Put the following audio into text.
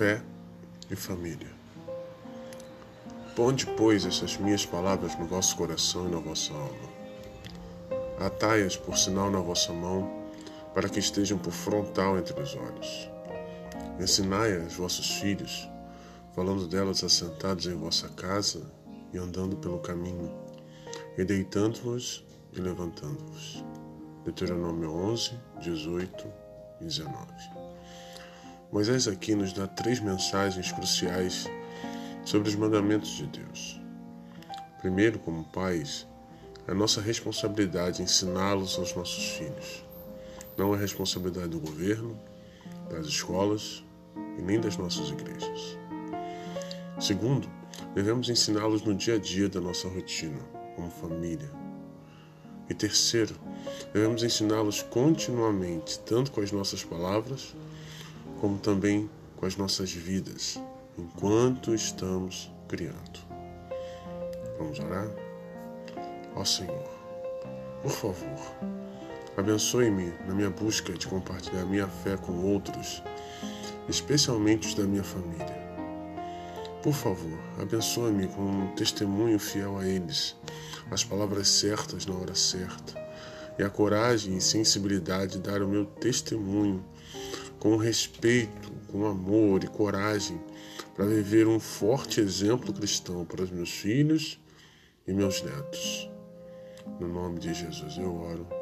fé e família. Ponde, pois, essas minhas palavras no vosso coração e na vossa alma. Atai-as por sinal na vossa mão, para que estejam por frontal entre os olhos. Ensinai-as vossos filhos, falando delas assentados em vossa casa e andando pelo caminho, e deitando-vos e levantando-vos. Deuteronômio 11, 18 e 19. Moisés aqui nos dá três mensagens cruciais sobre os mandamentos de Deus. Primeiro, como pais, é nossa responsabilidade ensiná-los aos nossos filhos. Não é responsabilidade do governo, das escolas e nem das nossas igrejas. Segundo, devemos ensiná-los no dia a dia da nossa rotina, como família. E terceiro, devemos ensiná-los continuamente, tanto com as nossas palavras, como também com as nossas vidas, enquanto estamos criando. Vamos orar? Ó Senhor, por favor, abençoe-me na minha busca de compartilhar minha fé com outros, especialmente os da minha família. Por favor, abençoe-me com um testemunho fiel a eles, as palavras certas na hora certa, e a coragem e sensibilidade de dar o meu testemunho com respeito, com amor e coragem para viver um forte exemplo cristão para os meus filhos e meus netos. No nome de Jesus eu oro